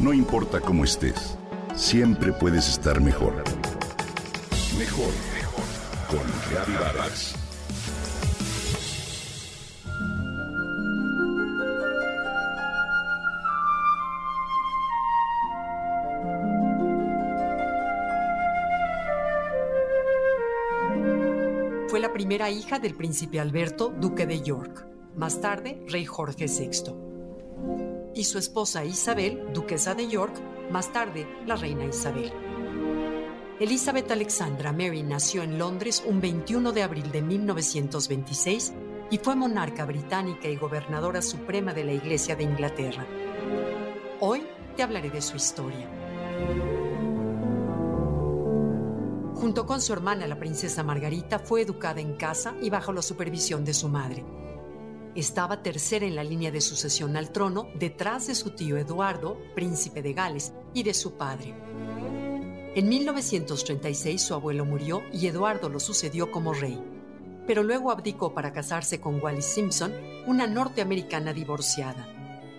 No importa cómo estés, siempre puedes estar mejor. Mejor, mejor. Con Reavivadas. Fue la primera hija del príncipe Alberto, duque de York, más tarde rey Jorge VI y su esposa Isabel, duquesa de York, más tarde la reina Isabel. Elizabeth Alexandra Mary nació en Londres un 21 de abril de 1926 y fue monarca británica y gobernadora suprema de la Iglesia de Inglaterra. Hoy te hablaré de su historia. Junto con su hermana, la princesa Margarita, fue educada en casa y bajo la supervisión de su madre. Estaba tercera en la línea de sucesión al trono detrás de su tío Eduardo, príncipe de Gales, y de su padre. En 1936 su abuelo murió y Eduardo lo sucedió como rey, pero luego abdicó para casarse con Wallis Simpson, una norteamericana divorciada.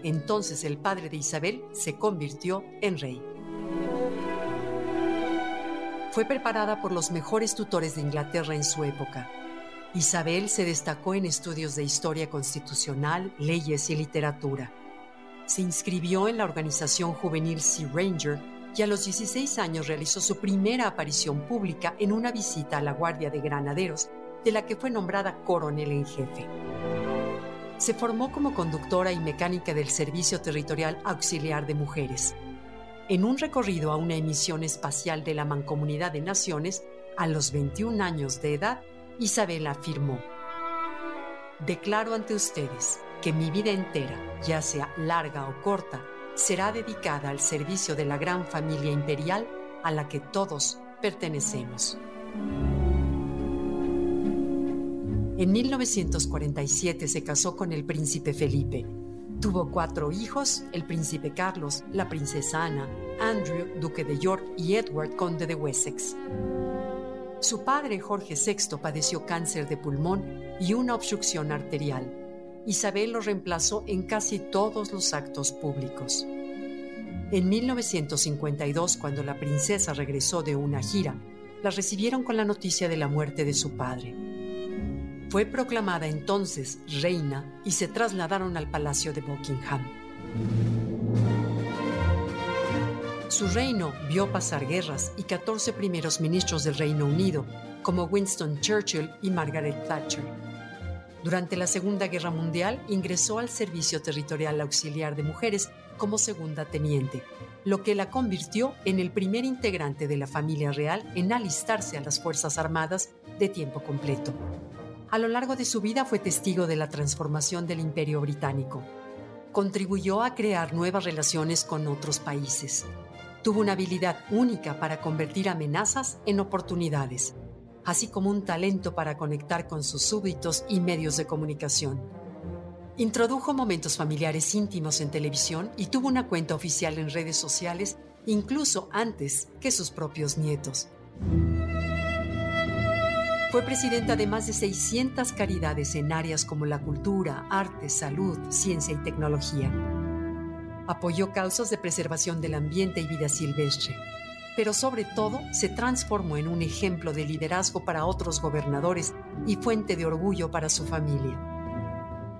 Entonces el padre de Isabel se convirtió en rey. Fue preparada por los mejores tutores de Inglaterra en su época, Isabel se destacó en estudios de historia constitucional, leyes y literatura. Se inscribió en la organización juvenil Sea Ranger y a los 16 años realizó su primera aparición pública en una visita a la Guardia de Granaderos, de la que fue nombrada coronel en jefe. Se formó como conductora y mecánica del Servicio Territorial Auxiliar de Mujeres. En un recorrido a una emisión espacial de la Mancomunidad de Naciones, a los 21 años de edad, Isabel afirmó, Declaro ante ustedes que mi vida entera, ya sea larga o corta, será dedicada al servicio de la gran familia imperial a la que todos pertenecemos. En 1947 se casó con el príncipe Felipe. Tuvo cuatro hijos, el príncipe Carlos, la princesa Ana, Andrew, duque de York y Edward, conde de Wessex. Su padre, Jorge VI, padeció cáncer de pulmón y una obstrucción arterial. Isabel lo reemplazó en casi todos los actos públicos. En 1952, cuando la princesa regresó de una gira, la recibieron con la noticia de la muerte de su padre. Fue proclamada entonces reina y se trasladaron al Palacio de Buckingham. Su reino vio pasar guerras y 14 primeros ministros del Reino Unido, como Winston Churchill y Margaret Thatcher. Durante la Segunda Guerra Mundial ingresó al Servicio Territorial Auxiliar de Mujeres como segunda teniente, lo que la convirtió en el primer integrante de la familia real en alistarse a las Fuerzas Armadas de tiempo completo. A lo largo de su vida fue testigo de la transformación del Imperio Británico. Contribuyó a crear nuevas relaciones con otros países Tuvo una habilidad única para convertir amenazas en oportunidades, así como un talento para conectar con sus súbditos y medios de comunicación. Introdujo momentos familiares íntimos en televisión y tuvo una cuenta oficial en redes sociales incluso antes que sus propios nietos. Fue presidenta de más de 600 caridades en áreas como la cultura, arte, salud, ciencia y tecnología apoyó causas de preservación del ambiente y vida silvestre, pero sobre todo se transformó en un ejemplo de liderazgo para otros gobernadores y fuente de orgullo para su familia.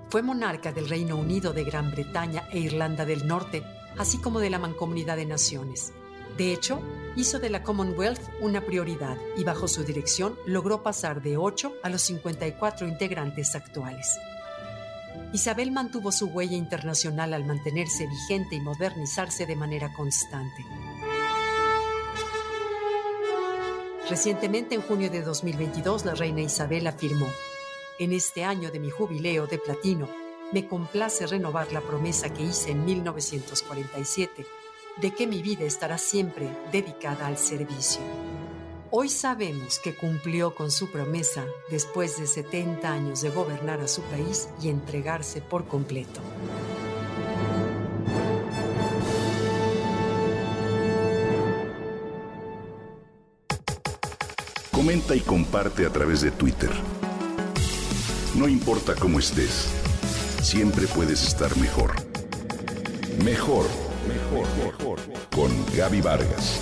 Fue monarca del Reino Unido de Gran Bretaña e Irlanda del Norte, así como de la Mancomunidad de Naciones. De hecho, hizo de la Commonwealth una prioridad y bajo su dirección logró pasar de 8 a los 54 integrantes actuales. Isabel mantuvo su huella internacional al mantenerse vigente y modernizarse de manera constante. Recientemente, en junio de 2022, la reina Isabel afirmó, en este año de mi jubileo de platino, me complace renovar la promesa que hice en 1947 de que mi vida estará siempre dedicada al servicio. Hoy sabemos que cumplió con su promesa después de 70 años de gobernar a su país y entregarse por completo. Comenta y comparte a través de Twitter. No importa cómo estés, siempre puedes estar mejor. Mejor mejor, mejor. Con Gaby Vargas.